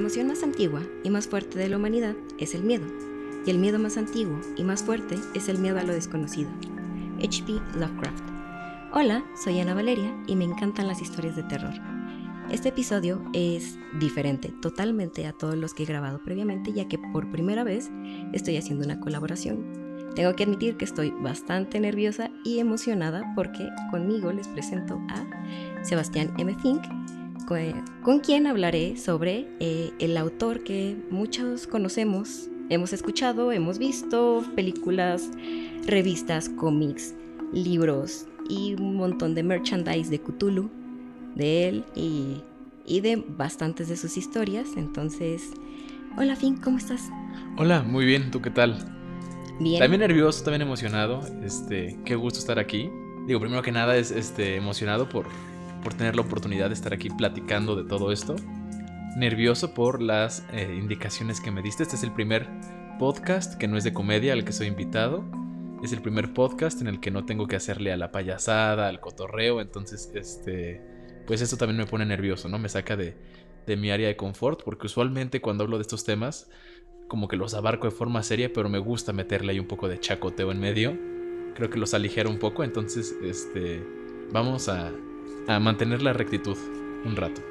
emoción más antigua y más fuerte de la humanidad es el miedo, y el miedo más antiguo y más fuerte es el miedo a lo desconocido. H.P. Lovecraft. Hola, soy Ana Valeria y me encantan las historias de terror. Este episodio es diferente totalmente a todos los que he grabado previamente, ya que por primera vez estoy haciendo una colaboración. Tengo que admitir que estoy bastante nerviosa y emocionada porque conmigo les presento a Sebastián M. Fink, con quien hablaré sobre eh, el autor que muchos conocemos, hemos escuchado, hemos visto, películas, revistas, cómics, libros y un montón de merchandise de Cthulhu de él y, y de bastantes de sus historias. Entonces, hola Fink, ¿cómo estás? Hola, muy bien, ¿tú qué tal? Bien. También nervioso, también emocionado. Este, qué gusto estar aquí. Digo, primero que nada es este emocionado por por tener la oportunidad de estar aquí platicando de todo esto. Nervioso por las eh, indicaciones que me diste. Este es el primer podcast que no es de comedia al que soy invitado. Es el primer podcast en el que no tengo que hacerle a la payasada, al cotorreo. Entonces, este, pues esto también me pone nervioso, ¿no? Me saca de, de mi área de confort porque usualmente cuando hablo de estos temas como que los abarco de forma seria, pero me gusta meterle ahí un poco de chacoteo en medio. Creo que los aligero un poco, entonces este vamos a, a mantener la rectitud un rato.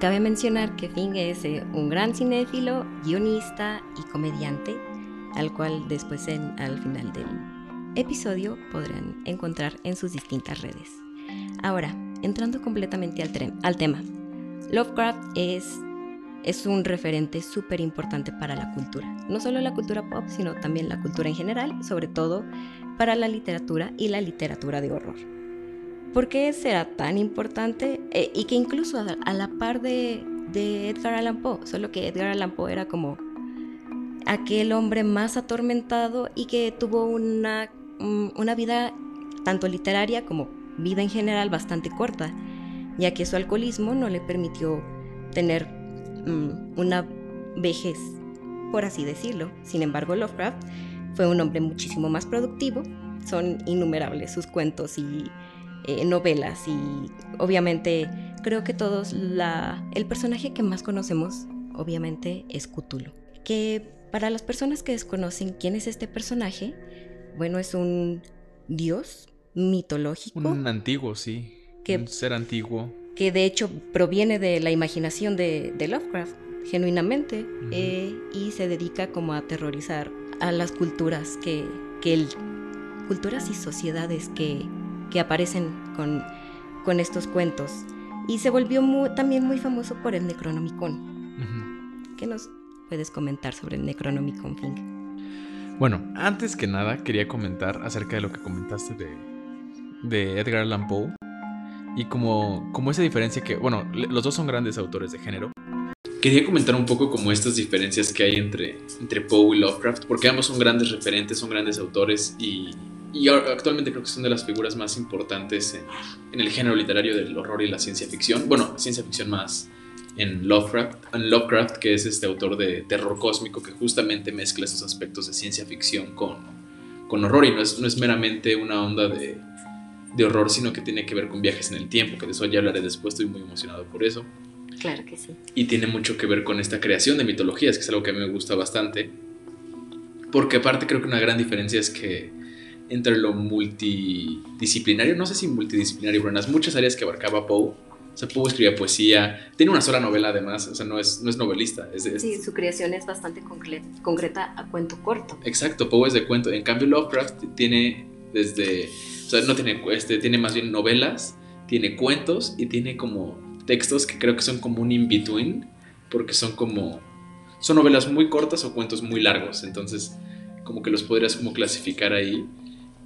Cabe mencionar que Fing es eh, un gran cinéfilo, guionista y comediante, al cual después en, al final del episodio podrán encontrar en sus distintas redes. Ahora, entrando completamente al, al tema, Lovecraft es, es un referente súper importante para la cultura, no solo la cultura pop, sino también la cultura en general, sobre todo para la literatura y la literatura de horror. ¿Por qué será tan importante? Eh, y que incluso a, la par de, Edgar Allan Poe, solo que Edgar Allan Poe era como aquel hombre más atormentado y que tuvo una, una vida tanto literaria como vida en general bastante corta, ya que su alcoholismo no le permitió tener mm, una vejez, por así decirlo. Sin embargo, Lovecraft fue un hombre muchísimo más productivo, son innumerables sus cuentos y eh, novelas y obviamente creo que todos la, el personaje que más conocemos obviamente es Cthulhu. Que para las personas que desconocen quién es este personaje, bueno, es un dios mitológico. Un antiguo, sí. Que, un ser antiguo. Que de hecho proviene de la imaginación de, Lovecraft, genuinamente, eh, y se dedica como a aterrorizar a las culturas que, que él, culturas y sociedades que que aparecen con, con estos cuentos. Y se volvió también muy famoso por el Necronomicon. ¿Qué nos puedes comentar sobre el Necronomicon, Fink? Bueno, antes que nada quería comentar acerca de lo que comentaste de, de Edgar Allan Poe. Y como, como esa diferencia que, bueno, los dos son grandes autores de género. Quería comentar un poco como estas diferencias que hay entre, entre Poe y Lovecraft, porque ambos son grandes referentes, son grandes autores y, y actualmente creo que son de las figuras más importantes en, el género literario del horror y la ciencia ficción. Bueno, ciencia ficción más en Lovecraft, en Lovecraft que es este autor de terror cósmico que justamente mezcla esos aspectos de ciencia ficción con, con horror y no es, no es meramente una onda de, de horror, sino que tiene que ver con viajes en el tiempo, que de eso ya hablaré después, estoy muy emocionado por eso. Claro que sí. Y tiene mucho que ver con esta creación de mitologías, que es algo que a mí me gusta bastante. Porque aparte creo que una gran diferencia es que entre lo multidisciplinario, no sé si multidisciplinario, pero en las muchas áreas que abarcaba Poe. O sea, Poe escribía poesía, tiene una sola novela además, o sea, no es, no es novelista. Es, sí, su creación es bastante concreta a cuento corto. Exacto, Poe es de cuento. En cambio, Lovecraft tiene desde, o sea, no tiene, este, tiene más bien novelas, tiene cuentos y tiene como textos que creo que son como un in-between, porque son como, son novelas muy cortas o cuentos muy largos, entonces como que los podrías como clasificar ahí.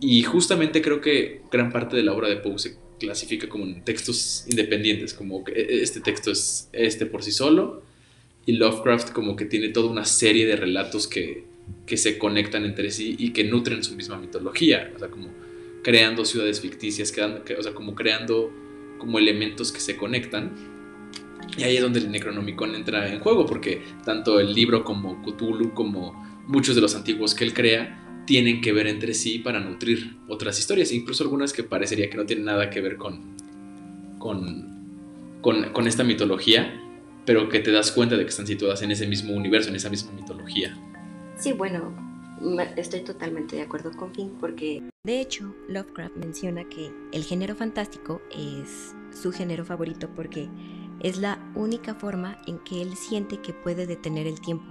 Y justamente creo que gran parte de la obra de Poe se clasifica como en textos independientes, como que e, este texto es este por sí solo, y Lovecraft como que tiene toda una serie de relatos que, que se conectan entre sí y que nutren su misma mitología, o sea, como creando ciudades ficticias, o sea, como creando como elementos que se conectan. Y ahí es donde el Necronomicon entra en juego, porque tanto el libro como Cthulhu, como muchos de los antiguos que él crea, tienen que ver entre sí para nutrir otras historias, incluso algunas que parecería que no tienen nada que ver con, con, con, esta mitología, pero que te das cuenta de que están situadas en ese mismo universo, en esa misma mitología. Sí, bueno, estoy totalmente de acuerdo con Finn porque de hecho Lovecraft menciona que el género fantástico es su género favorito porque es la única forma en que él siente que puede detener el tiempo,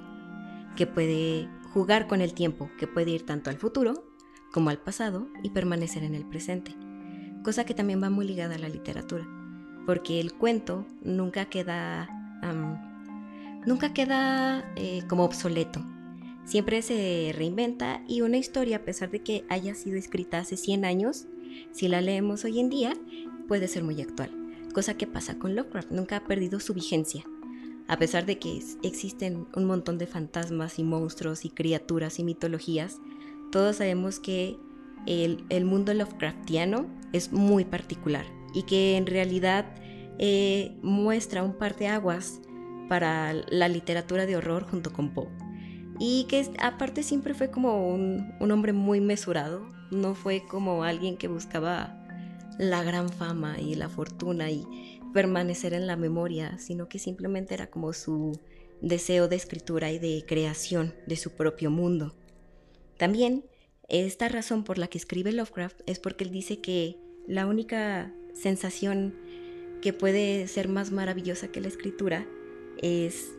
que puede jugar con el tiempo, que puede ir tanto al futuro como al pasado y permanecer en el presente, cosa que también va muy ligada a la literatura, porque el cuento nunca queda, nunca queda eh, como obsoleto, siempre se reinventa y una historia, a pesar de que haya sido escrita hace 100 años, si la leemos hoy en día, puede ser muy actual, cosa que pasa con Lovecraft, nunca ha perdido su vigencia. A pesar de que existen un montón de fantasmas y monstruos y criaturas y mitologías, todos sabemos que el, mundo Lovecraftiano es muy particular y que en realidad eh, muestra un par de aguas para la literatura de horror junto con Poe. Y que aparte siempre fue como un, un hombre muy mesurado, no fue como alguien que buscaba la gran fama y la fortuna y permanecer en la memoria, sino que simplemente era como su deseo de escritura y de creación de su propio mundo. También esta razón por la que escribe Lovecraft es porque él dice que la única sensación que puede ser más maravillosa que la escritura es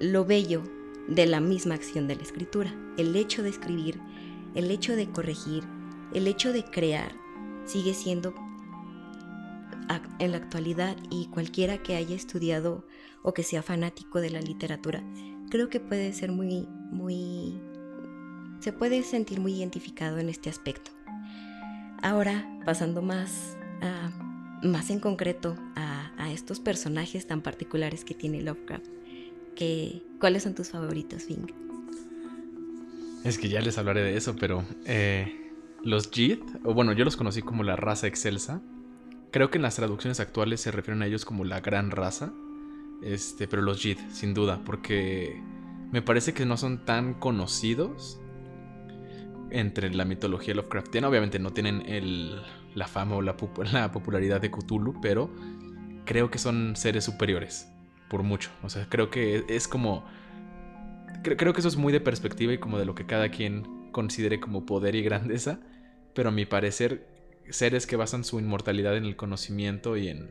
lo bello de la misma acción de la escritura. El hecho de escribir, el hecho de corregir, el hecho de crear sigue siendo en la actualidad y cualquiera que haya estudiado o que sea fanático de la literatura, creo que puede ser muy, muy, se puede sentir muy identificado en este aspecto. Ahora, pasando más, más en concreto a, estos personajes tan particulares que tiene Lovecraft, que, ¿cuáles son tus favoritos, Fink? Es que ya les hablaré de eso, pero eh, los Jith, o bueno, yo los conocí como la raza excelsa, Creo que en las traducciones actuales se refieren a ellos como la gran raza. Este, pero los Jid, sin duda, porque me parece que no son tan conocidos entre la mitología Lovecraftiana. Obviamente no tienen la fama o la, popularidad de Cthulhu, pero creo que son seres superiores, por mucho. O sea, creo que es como... Creo que eso es muy de perspectiva y como de lo que cada quien considere como poder y grandeza, pero a mi parecer seres que basan su inmortalidad en el conocimiento y en,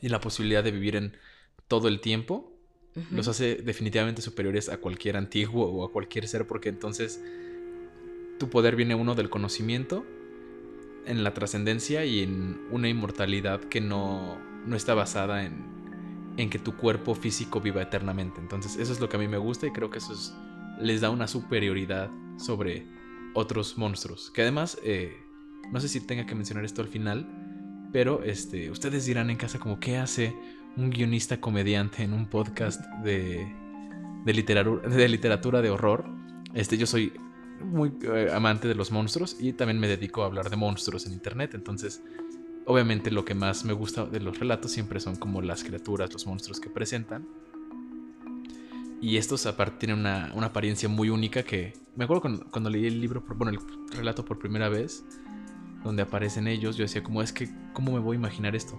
y la posibilidad de vivir en todo el tiempo, los hace definitivamente superiores a cualquier antiguo o a cualquier ser, porque entonces tu poder viene uno del conocimiento, en la trascendencia y en una inmortalidad que no, no está basada en, en, que tu cuerpo físico viva eternamente. Entonces eso es lo que a mí me gusta y creo que eso les da una superioridad sobre otros monstruos. Que además eh, no sé si tenga que mencionar esto al final, pero este, ustedes dirán en casa como qué hace un guionista comediante en un podcast de, de, literatura, de literatura de horror. Este, yo soy muy eh, amante de los monstruos y también me dedico a hablar de monstruos en internet, entonces obviamente lo que más me gusta de los relatos siempre son como las criaturas, los monstruos que presentan. Y estos aparte tienen una, una apariencia muy única que me acuerdo cuando, cuando leí el libro, bueno, el relato por primera vez, donde aparecen ellos, yo decía, ¿cómo es que, cómo me voy a imaginar esto?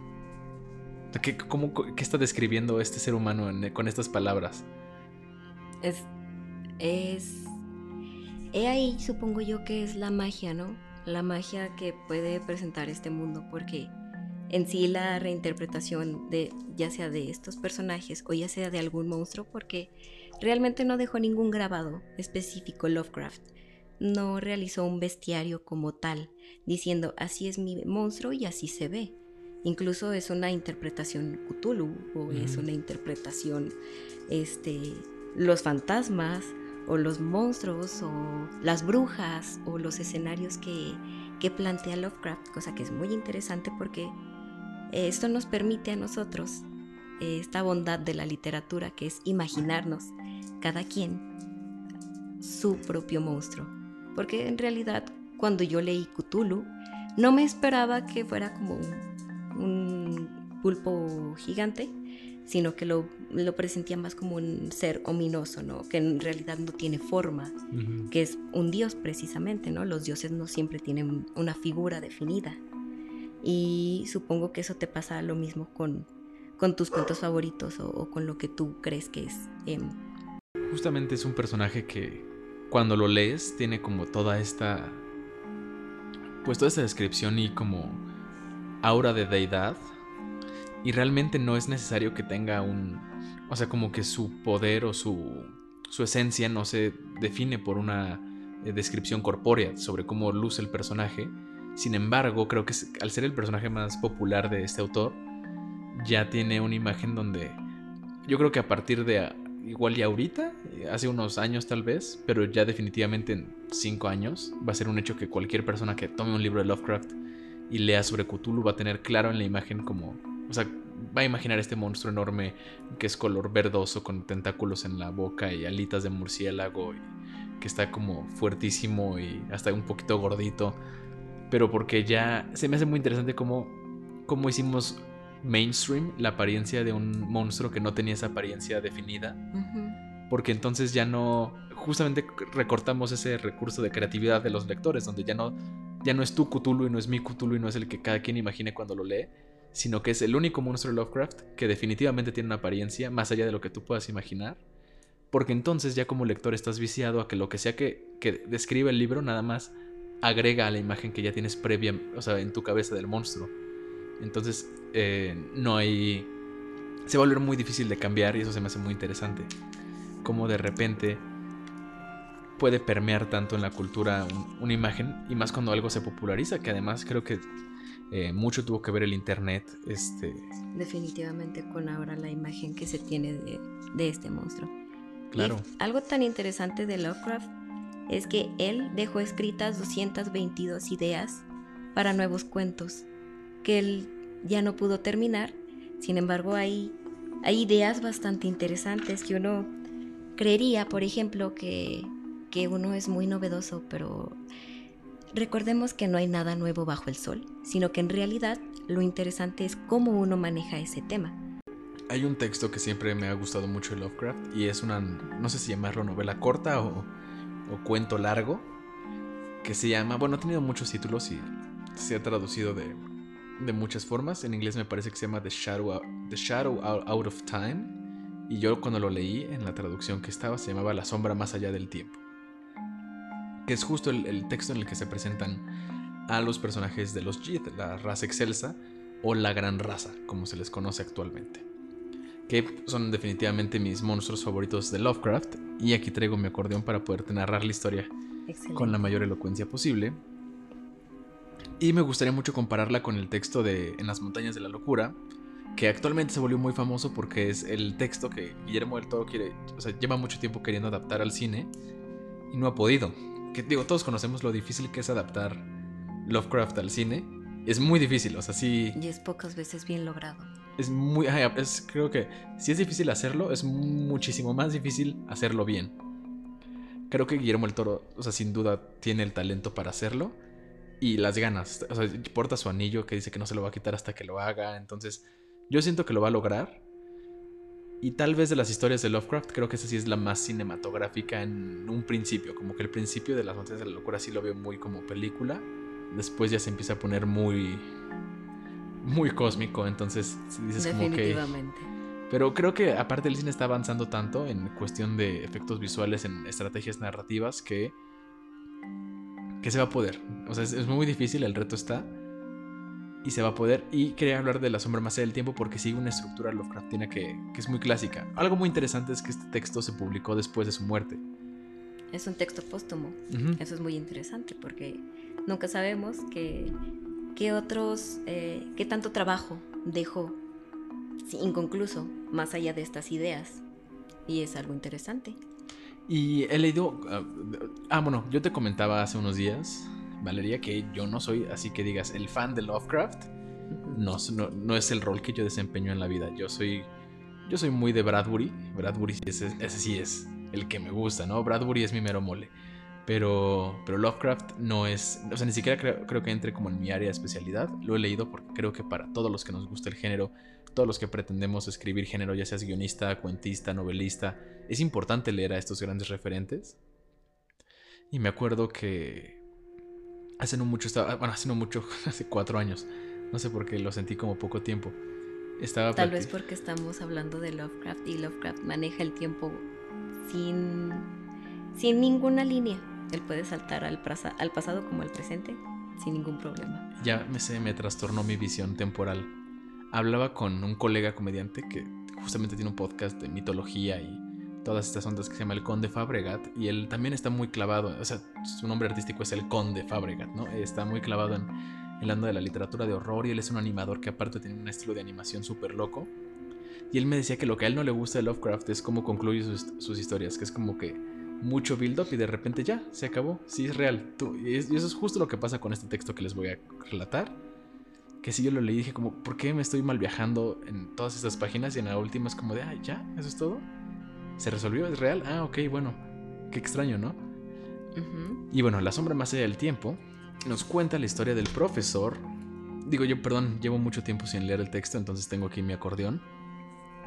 ¿Qué, cómo, qué está describiendo este ser humano con estas palabras? Es, es, he ahí supongo yo que es la magia, ¿no? La magia que puede presentar este mundo, porque en sí la reinterpretación de ya sea de estos personajes o ya sea de algún monstruo, porque realmente no dejó ningún grabado específico Lovecraft no realizó un bestiario como tal, diciendo así es mi monstruo y así se ve. Incluso es una interpretación Cthulhu o es una interpretación este los fantasmas o los monstruos o las brujas o los escenarios que, que plantea Lovecraft, cosa que es muy interesante porque esto nos permite a nosotros esta bondad de la literatura que es imaginarnos cada quien su propio monstruo porque en realidad cuando yo leí Cthulhu, no me esperaba que fuera como un, pulpo gigante, sino que lo, lo, presentía más como un ser ominoso, ¿no? Que en realidad no tiene forma, que es un dios precisamente, ¿no? Los dioses no siempre tienen una figura definida. Y supongo que eso te pasa lo mismo con, con tus cuentos favoritos o, con lo que tú crees que es. Em, Justamente es un personaje que cuando lo lees tiene como toda esta... Pues toda esta descripción y como aura de deidad. Y realmente no es necesario que tenga un... O sea, como que su poder o su, su esencia no se define por una eh, descripción corpórea sobre cómo luce el personaje. Sin embargo, creo que al ser el personaje más popular de este autor, ya tiene una imagen donde yo creo que a partir de igual ya ahorita, hace unos años tal vez, pero ya definitivamente en cinco años va a ser un hecho que cualquier persona que tome un libro de Lovecraft y lea sobre Cthulhu va a tener claro en la imagen como, o sea, va a imaginar este monstruo enorme que es color verdoso con tentáculos en la boca y alitas de murciélago y que está como fuertísimo y hasta un poquito gordito, pero porque ya se me hace muy interesante cómo, cómo hicimos mainstream la apariencia de un monstruo que no tenía esa apariencia definida. Porque entonces ya no, justamente recortamos ese recurso de creatividad de los lectores, donde ya no, ya no es tu Cthulhu y no es mi Cthulhu y no es el que cada quien imagine cuando lo lee, sino que es el único monstruo de Lovecraft que definitivamente tiene una apariencia más allá de lo que tú puedas imaginar. Porque entonces ya como lector estás viciado a que lo que sea que, que describe el libro nada más agrega a la imagen que ya tienes previa, o sea, en tu cabeza del monstruo. Entonces, eh, no hay... Se va a volver muy difícil de cambiar y eso se me hace muy interesante. Como de repente puede permear tanto en la cultura una imagen y más cuando algo se populariza, que además creo que eh, mucho tuvo que ver el internet. Este... Definitivamente con ahora la imagen que se tiene de, este monstruo. Claro. algo tan interesante de Lovecraft es que él dejó escritas 222 ideas para nuevos cuentos que él ya no pudo terminar. Sin embargo, hay, ideas bastante interesantes que uno creería, por ejemplo, que, que uno es muy novedoso, pero recordemos que no hay nada nuevo bajo el sol, sino que en realidad lo interesante es cómo uno maneja ese tema. Hay un texto que siempre me ha gustado mucho de Lovecraft y es una, no sé si llamarlo novela corta o cuento largo, que se llama, bueno, ha tenido muchos títulos y se ha traducido de de muchas formas. En inglés me parece que se llama The Shadow, The Shadow Out of Time. Y yo cuando lo leí en la traducción que estaba se llamaba La sombra más allá del tiempo. Que es justo el, texto en el que se presentan a los personajes de los Jith, la raza excelsa o la gran raza, como se les conoce actualmente. Que son definitivamente mis monstruos favoritos de Lovecraft. Y aquí traigo mi acordeón para poder narrar la historia con la mayor elocuencia posible. Y me gustaría mucho compararla con el texto de En las montañas de la locura, que actualmente se volvió muy famoso porque es el texto que Guillermo del Toro quiere, o sea, lleva mucho tiempo queriendo adaptar al cine y no ha podido. Que digo, todos conocemos lo difícil que es adaptar Lovecraft al cine. Es muy difícil, o sea, sí. Y es pocas veces bien logrado. Es muy. Es, creo que si es difícil hacerlo, es muchísimo más difícil hacerlo bien. Creo que Guillermo del Toro, o sea, sin duda tiene el talento para hacerlo y las ganas. O sea, porta su anillo que dice que no se lo va a quitar hasta que lo haga. Entonces, yo siento que lo va a lograr. Y tal vez de las historias de Lovecraft, creo que esa sí es la más cinematográfica en un principio. Como que el principio de las montañas de la locura sí lo veo muy como película. Después ya se empieza a poner muy. muy cósmico. Entonces dices como que. Pero creo que aparte el cine está avanzando tanto en cuestión de efectos visuales, en estrategias narrativas, que que se va a poder. O sea, es, muy difícil, el reto está. Y se va a poder. Y quería hablar de La sombra más allá del tiempo porque sigue una estructura Lovecraftiana que, que es muy clásica. Algo muy interesante es que este texto se publicó después de su muerte. Es un texto póstumo. Eso es muy interesante porque nunca sabemos que, que otros, eh, qué tanto trabajo dejó inconcluso más allá de estas ideas. Y es algo interesante. Y he leído. Ah, ah, bueno, yo te comentaba hace unos días, Valeria, que yo no soy, así que digas, el fan de Lovecraft. No, no, es el rol que yo desempeño en la vida. Yo soy. Yo soy muy de Bradbury. Bradbury ese, ese sí es el que me gusta, ¿no? Bradbury es mi mero mole. Pero, pero Lovecraft no es, o sea, ni siquiera creo, creo, que entre como en mi área de especialidad. Lo he leído porque creo que para todos los que nos gusta el género, todos los que pretendemos escribir género, ya seas guionista, cuentista, novelista, es importante leer a estos grandes referentes. Y me acuerdo que hace no mucho, estaba, bueno, hace no mucho, hace cuatro años, no sé por qué lo sentí como poco tiempo, Estaba Tal vez porque estamos hablando de Lovecraft y Lovecraft maneja el tiempo sin, sin ninguna línea. Él puede saltar al, prasa- al pasado como al presente sin ningún problema. ya me, se me trastornó mi visión temporal. Hablaba con un colega comediante que justamente tiene un podcast de mitología y todas estas ondas que se llama El Conde Fabregat y él también está muy clavado, o sea, su nombre artístico es El Conde Fabregat, ¿no? Está muy clavado en el ando de la literatura de horror y él es un animador que aparte tiene un estilo de animación súper loco. Y él me decía que lo que a él no le gusta de Lovecraft es cómo concluye sus, historias, que es como que mucho build-up y de repente ya, se acabó, sí es real. Y eso es justo lo que pasa con este texto que les voy a relatar. Que si yo lo leí dije como, ¿por qué me estoy mal viajando en todas estas páginas? Y en la última es como de, ah, ya, eso es todo. ¿Se resolvió? ¿Es real? Ah, ok, bueno. Qué extraño, ¿no? Y bueno, La sombra más allá del tiempo nos cuenta la historia del profesor. Digo yo, perdón, llevo mucho tiempo sin leer el texto, entonces tengo aquí mi acordeón.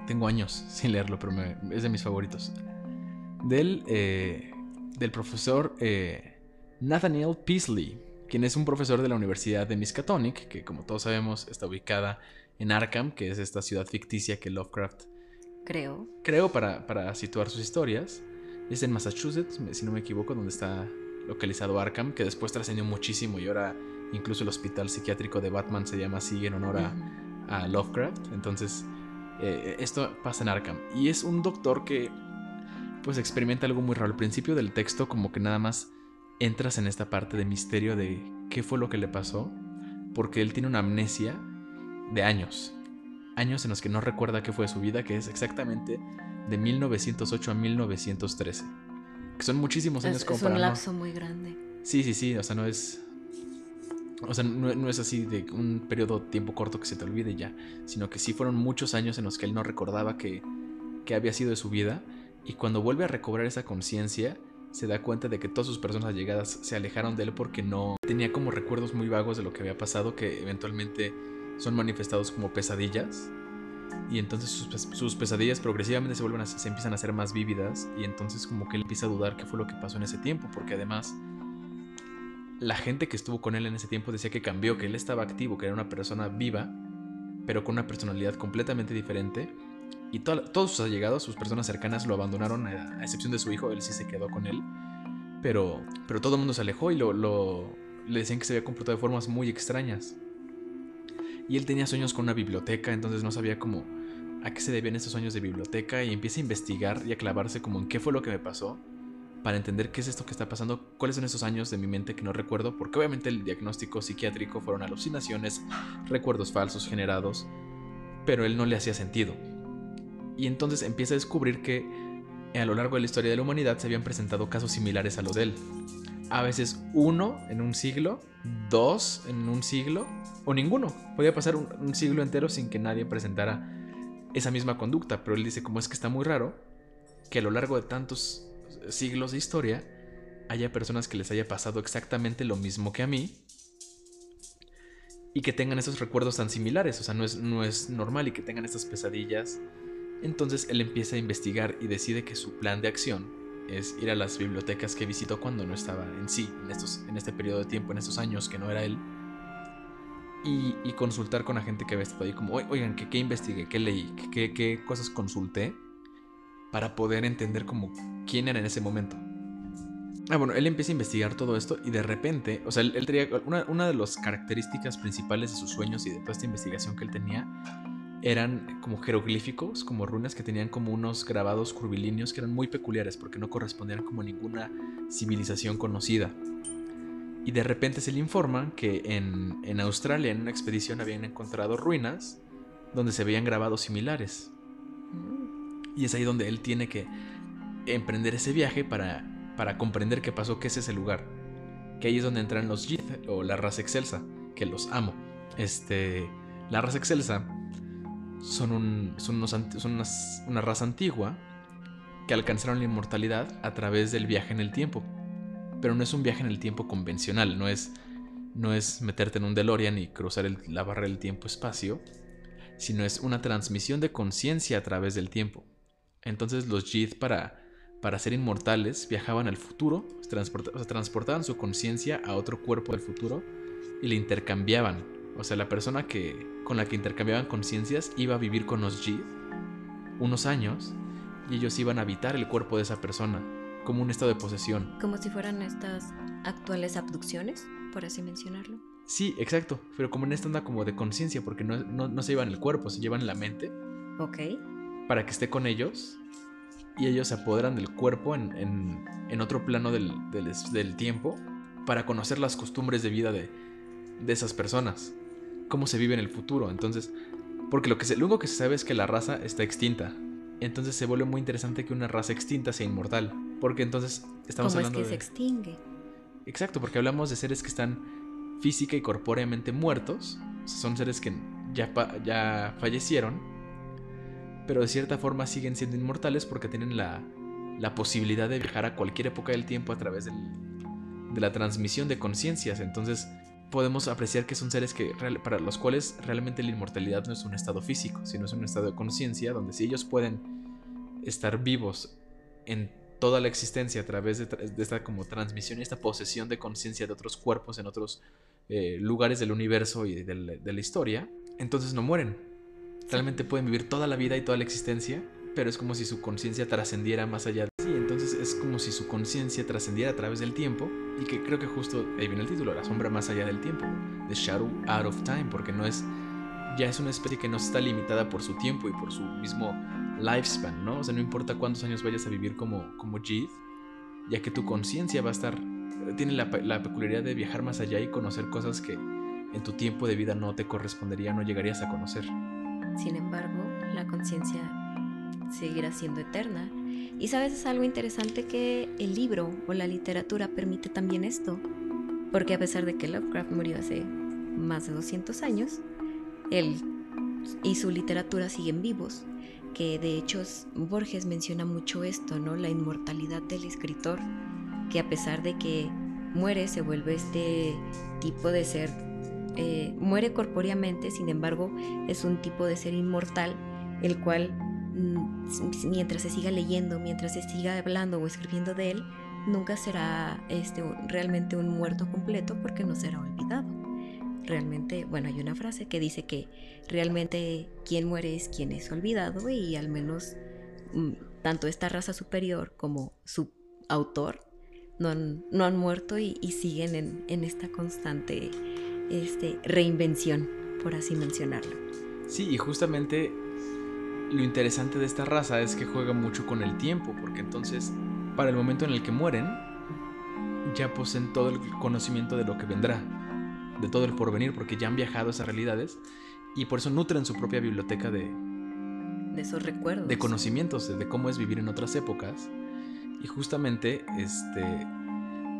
Tengo años sin leerlo, pero me- es de mis favoritos. Del, eh, del profesor eh, Nathaniel Peasley, quien es un profesor de la Universidad de Miskatonic, que como todos sabemos está ubicada en Arkham, que es esta ciudad ficticia que Lovecraft Creo. creo, para, para situar sus historias. Es en Massachusetts, si no me equivoco, donde está localizado Arkham, que después trascendió muchísimo y ahora incluso el hospital psiquiátrico de Batman se llama así en honor a Lovecraft. Entonces, eh, esto pasa en Arkham. Y es un doctor que pues experimenta algo muy raro. Al principio del texto como que nada más entras en esta parte de misterio de qué fue lo que le pasó, porque él tiene una amnesia de años. Años en los que no recuerda qué fue su vida, que es exactamente de 1908 a 1913. Que son muchísimos años Es, es un lapso muy grande. Sí, sí, sí, o sea, no es... O sea, no, no es así de un periodo de tiempo corto que se te olvide ya, sino que sí fueron muchos años en los que él no recordaba que, que había sido de su vida y cuando vuelve a recobrar esa conciencia se da cuenta de que todas sus personas allegadas se alejaron de él porque no tenía como recuerdos muy vagos de lo que había pasado que eventualmente son manifestados como pesadillas y entonces sus, pes- sus pesadillas progresivamente se vuelven a, se empiezan a hacer más vívidas y entonces como que él empieza a dudar qué fue lo que pasó en ese tiempo porque además la gente que estuvo con él en ese tiempo decía que cambió, que él estaba activo, que era una persona viva, pero con una personalidad completamente diferente. Y to- todos sus allegados, sus personas cercanas, lo abandonaron, a, a excepción de su hijo, él sí se quedó con él. Pero, pero todo el mundo se alejó y lo, lo- le decían que se había comportado de formas muy extrañas. Y él tenía sueños con una biblioteca, entonces no sabía cómo a qué se debían esos sueños de biblioteca y empieza a investigar y a clavarse como en qué fue lo que me pasó para entender qué es esto que está pasando, cuáles son esos años de mi mente que no recuerdo, porque obviamente el diagnóstico psiquiátrico fueron alucinaciones, recuerdos falsos generados, pero él no le hacía sentido. Y entonces empieza a descubrir que a lo largo de la historia de la humanidad se habían presentado casos similares a lo de él. A veces uno en un siglo, dos en un siglo, o ninguno. Podía pasar un, un siglo entero sin que nadie presentara esa misma conducta, pero él dice como es que está muy raro que a lo largo de tantos siglos de historia haya personas que les haya pasado exactamente lo mismo que a mí y que tengan esos recuerdos tan similares, o sea, no es, no es normal y que tengan estas pesadillas. Entonces él empieza a investigar y decide que su plan de acción es ir a las bibliotecas que visitó cuando no estaba en sí, en, estos, en este periodo de tiempo, en estos años que no era él, y, consultar con la gente que había estado ahí, como, "Oi- oigan, ¿qué, qué investigué? ¿Qué leí? ¿Qué, qué, qué cosas consulté? Para poder entender como quién era en ese momento. Ah, bueno, él empieza a investigar todo esto y de repente, o sea, él, él tenía una, una de las características principales de sus sueños y de toda esta investigación que él tenía eran como jeroglíficos, como runas que tenían como unos grabados curvilíneos que eran muy peculiares porque no correspondían como a ninguna civilización conocida. Y de repente se le informa que en, en Australia, en una expedición, habían encontrado ruinas donde se veían grabados similares. Mm. Y es ahí donde él tiene que emprender ese viaje para, para comprender qué pasó, qué es ese lugar. Que ahí es donde entran los Jith o la raza excelsa, que los amo. Este, la raza excelsa son, un, son, unos son una raza antigua que alcanzaron la inmortalidad a través del viaje en el tiempo. Pero no es un viaje en el tiempo convencional, no es, no es meterte en un DeLorean y cruzar el- la barra del tiempo-espacio, sino es una transmisión de conciencia a través del tiempo. Entonces los Jith para, para ser inmortales viajaban al futuro, transportaban su conciencia a otro cuerpo del futuro y le intercambiaban O sea, la persona que con la que intercambiaban conciencias iba a vivir con los Jid unos años y ellos iban a habitar el cuerpo de esa persona como un estado de posesión. Como si fueran estas actuales abducciones, por así mencionarlo. Sí, exacto, pero como en esta onda como de conciencia, porque no, no, no se llevan el cuerpo, se llevan la mente. Ok. Para que esté con ellos y ellos se apoderan del cuerpo en, en, en otro plano del, del, del, tiempo para conocer las costumbres de vida de, de, esas personas, cómo se vive en el futuro. Entonces, porque lo, que se, lo único que se sabe es que la raza está extinta. Entonces se vuelve muy interesante que una raza extinta sea inmortal. Porque entonces estamos ¿Cómo hablando es que de... se extingue? Exacto, porque hablamos de seres que están física y corpóreamente muertos. O sea, son seres que ya, ya fallecieron, pero de cierta forma siguen siendo inmortales porque tienen la, la posibilidad de viajar a cualquier época del tiempo a través del, de la transmisión de conciencias. Entonces podemos apreciar que son seres que, para los cuales realmente la inmortalidad no es un estado físico, sino es un estado de conciencia donde si ellos pueden estar vivos en toda la existencia a través de, de esta como transmisión y esta posesión de conciencia de otros cuerpos en otros eh, lugares del universo y de la, de la, historia, entonces no mueren. Realmente pueden vivir toda la vida y toda la existencia, pero es como si su conciencia trascendiera más allá de sí. Entonces es como si su conciencia trascendiera a través del tiempo y que creo que justo ahí viene el título, la sombra más allá del tiempo, The Shadow Out of Time, porque no es ya es una especie que no está limitada por su tiempo y por su mismo lifespan, ¿no? O sea, no importa cuántos años vayas a vivir como, como Jid, ya que tu conciencia va a estar, tiene la, la, peculiaridad de viajar más allá y conocer cosas que en tu tiempo de vida no te correspondería, no llegarías a conocer. Sin embargo, la conciencia seguirá siendo eterna. Y sabes, es algo interesante que el libro o la literatura permite también esto, porque a pesar de que Lovecraft murió hace más de 200 años, él y su literatura siguen vivos que de hecho Borges menciona mucho esto, ¿no? La inmortalidad del escritor, que a pesar de que muere, se vuelve este tipo de ser, eh, muere corpóreamente, sin embargo, es un tipo de ser inmortal, el cual mientras se siga leyendo, mientras se siga hablando o escribiendo de él, nunca será este, realmente un muerto completo porque no será olvidado realmente, bueno, hay una frase que dice que realmente quien muere es quien es olvidado y al menos mm, tanto esta raza superior como su autor no han, no han muerto y, y siguen en, en, esta constante este, reinvención, por así mencionarlo. Sí, y justamente lo interesante de esta raza es que juega mucho con el tiempo, porque entonces, para el momento en el que mueren, ya poseen todo el conocimiento de lo que vendrá de todo el porvenir porque ya han viajado a esas realidades y por eso nutren su propia biblioteca de, de esos recuerdos, de conocimientos, de, de cómo es vivir en otras épocas. Y justamente este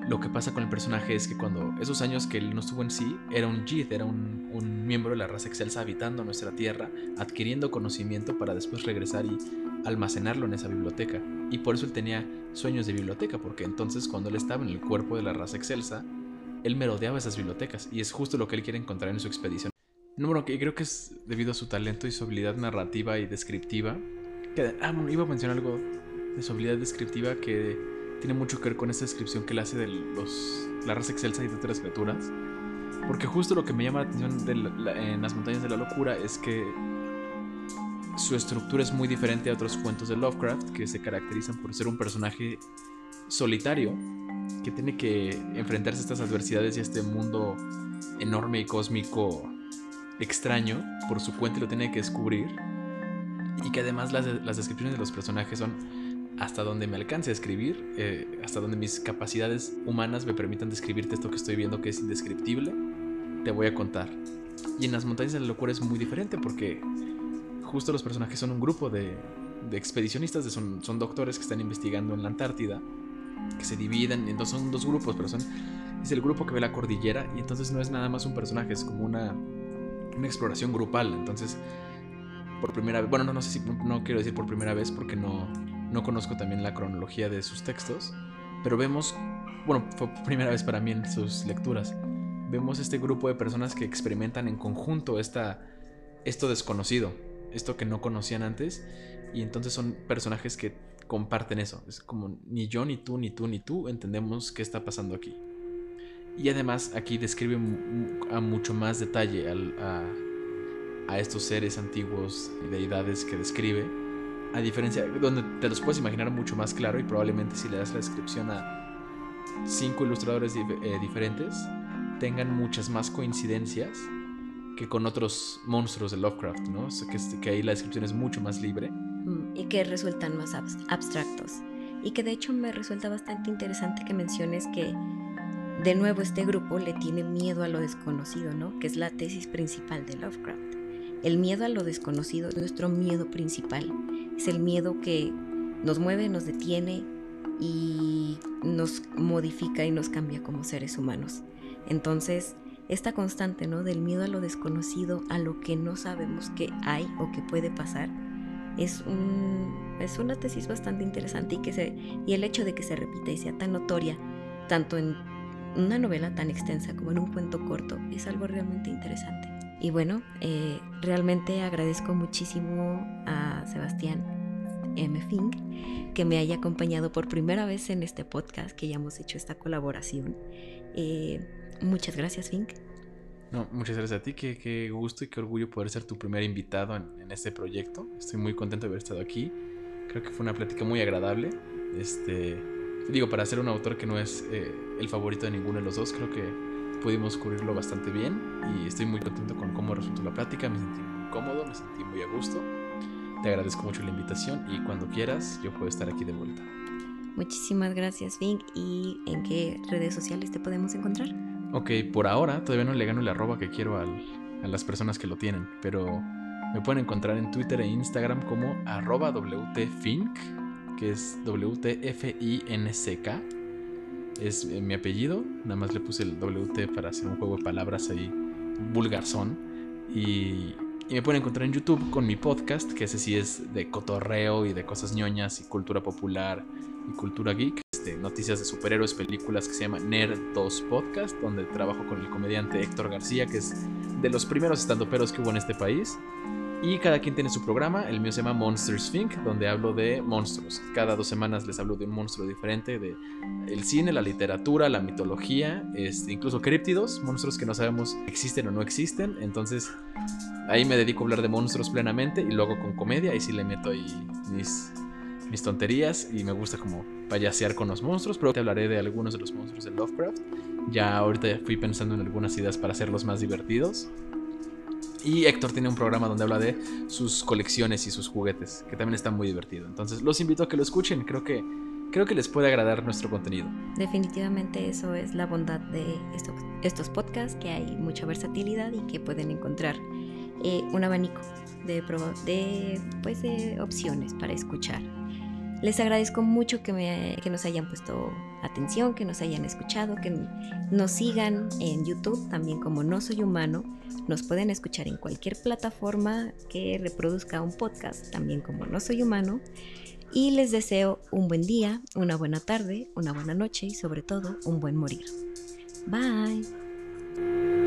lo que pasa con el personaje es que cuando esos años que él no estuvo en sí, era un Jith, era un, un, miembro de la raza excelsa habitando nuestra tierra, adquiriendo conocimiento para después regresar y almacenarlo en esa biblioteca. Y por eso él tenía sueños de biblioteca, porque entonces cuando él estaba en el cuerpo de la raza excelsa, él merodeaba esas bibliotecas y es justo lo que él quiere encontrar en su expedición. Número que creo que es debido a su talento y su habilidad narrativa y descriptiva. Que, ah, iba a mencionar algo de su habilidad descriptiva que tiene mucho que ver con esta descripción que él hace de los, la raza excelsa y de otras criaturas. Porque justo lo que me llama la atención en las montañas de la locura es que su estructura es muy diferente a otros cuentos de Lovecraft que se caracterizan por ser un personaje solitario que tiene que enfrentarse a estas adversidades y a este mundo enorme y cósmico extraño por su cuenta lo tiene que descubrir. Y que además las descripciones de los personajes son hasta donde me alcance a escribir, eh, hasta donde mis capacidades humanas me permitan describirte esto que estoy viendo que es indescriptible, te voy a contar. Y en las montañas de la locura es muy diferente porque justo los personajes son un grupo de, expedicionistas, de son, son doctores que están investigando en la Antártida que se dividen, entonces son dos grupos, pero son, es el grupo que ve la cordillera y entonces no es nada más un personaje, es como una, una exploración grupal, entonces por primera vez, bueno, no, no sé si, no quiero decir por primera vez porque no, no conozco también la cronología de sus textos, pero vemos, bueno, fue primera vez para mí en sus lecturas, vemos este grupo de personas que experimentan en conjunto esta, esto desconocido, esto que no conocían antes, y entonces son personajes que comparten eso. Es como ni yo, ni tú, ni tú, ni tú entendemos qué está pasando aquí. Y además aquí describe a mucho más detalle a, a, estos seres antiguos y deidades que describe. A diferencia, donde te los puedes imaginar mucho más claro y probablemente si le das la descripción a cinco ilustradores eh, diferentes, tengan muchas más coincidencias que con otros monstruos de Lovecraft, ¿no? que, que ahí la descripción es mucho más libre. Mm, y que resultan más abstractos. Y que de hecho me resulta bastante interesante que menciones que de nuevo este grupo le tiene miedo a lo desconocido, ¿no? Que es la tesis principal de Lovecraft. El miedo a lo desconocido es nuestro miedo principal. Es el miedo que nos mueve, nos detiene y nos modifica y nos cambia como seres humanos. Entonces, esta constante, ¿no? Del miedo a lo desconocido, a lo que no sabemos que hay o que puede pasar, es, un, es una tesis bastante interesante y, que se, y el hecho de que se repita y sea tan notoria, tanto en una novela tan extensa como en un cuento corto, es algo realmente interesante. Y bueno, eh, realmente agradezco muchísimo a Sebastián M. Fink que me haya acompañado por primera vez en este podcast, que ya hemos hecho esta colaboración. Eh, muchas gracias, Fink. No, muchas gracias a ti, qué, qué, gusto y qué orgullo poder ser tu primer invitado en, en, este proyecto. Estoy muy contento de haber estado aquí. Creo que fue una plática muy agradable. Este, digo, para ser un autor que no es eh, el favorito de ninguno de los dos, creo que pudimos cubrirlo bastante bien y estoy muy contento con cómo resultó la plática. Me sentí muy cómodo, me sentí muy a gusto. Te agradezco mucho la invitación y cuando quieras yo puedo estar aquí de vuelta. Muchísimas gracias, Fink. ¿Y en qué redes sociales te podemos encontrar? Ok, por ahora todavía no le gano la arroba que quiero a las personas que lo tienen, pero me pueden encontrar en Twitter e Instagram como arroba que es W-T-F-I-N-C-K. Es eh, mi apellido, nada más le puse el WT para hacer un juego de palabras ahí vulgarzón. Y, y me pueden encontrar en YouTube con mi podcast, que ese sí es de cotorreo y de cosas ñoñas y cultura popular y cultura geek. Este, noticias de superhéroes, películas que se llama Nerd 2 Podcast, donde trabajo con el comediante Héctor García, que es de los primeros estandoperos que hubo en este país. Y cada quien tiene su programa. El mío se llama Monsters Think, donde hablo de monstruos. Cada dos semanas les hablo de un monstruo diferente, de el cine, la literatura, la mitología, este, incluso críptidos, monstruos que no sabemos existen o no existen. Entonces ahí me dedico a hablar de monstruos plenamente y luego con comedia y sí le meto ahí mis mis tonterías y me gusta como payasear con los monstruos, pero te hablaré de algunos de los monstruos de Lovecraft. Ya ahorita fui pensando en algunas ideas para hacerlos más divertidos. Y Héctor tiene un programa donde habla de sus colecciones y sus juguetes, que también está muy divertido. Entonces los invito a que lo escuchen, creo que, creo que les puede agradar nuestro contenido. Definitivamente eso es la bondad de estos, podcasts, que hay mucha versatilidad y que pueden encontrar eh, un abanico de, de, pues, de opciones para escuchar. Les agradezco mucho que, me, que, nos hayan puesto atención, que nos hayan escuchado, que nos sigan en YouTube también como No Soy Humano. Nos pueden escuchar en cualquier plataforma que reproduzca un podcast, también como No Soy Humano. Y les deseo un buen día, una buena tarde, una buena noche y sobre todo un buen morir. Bye.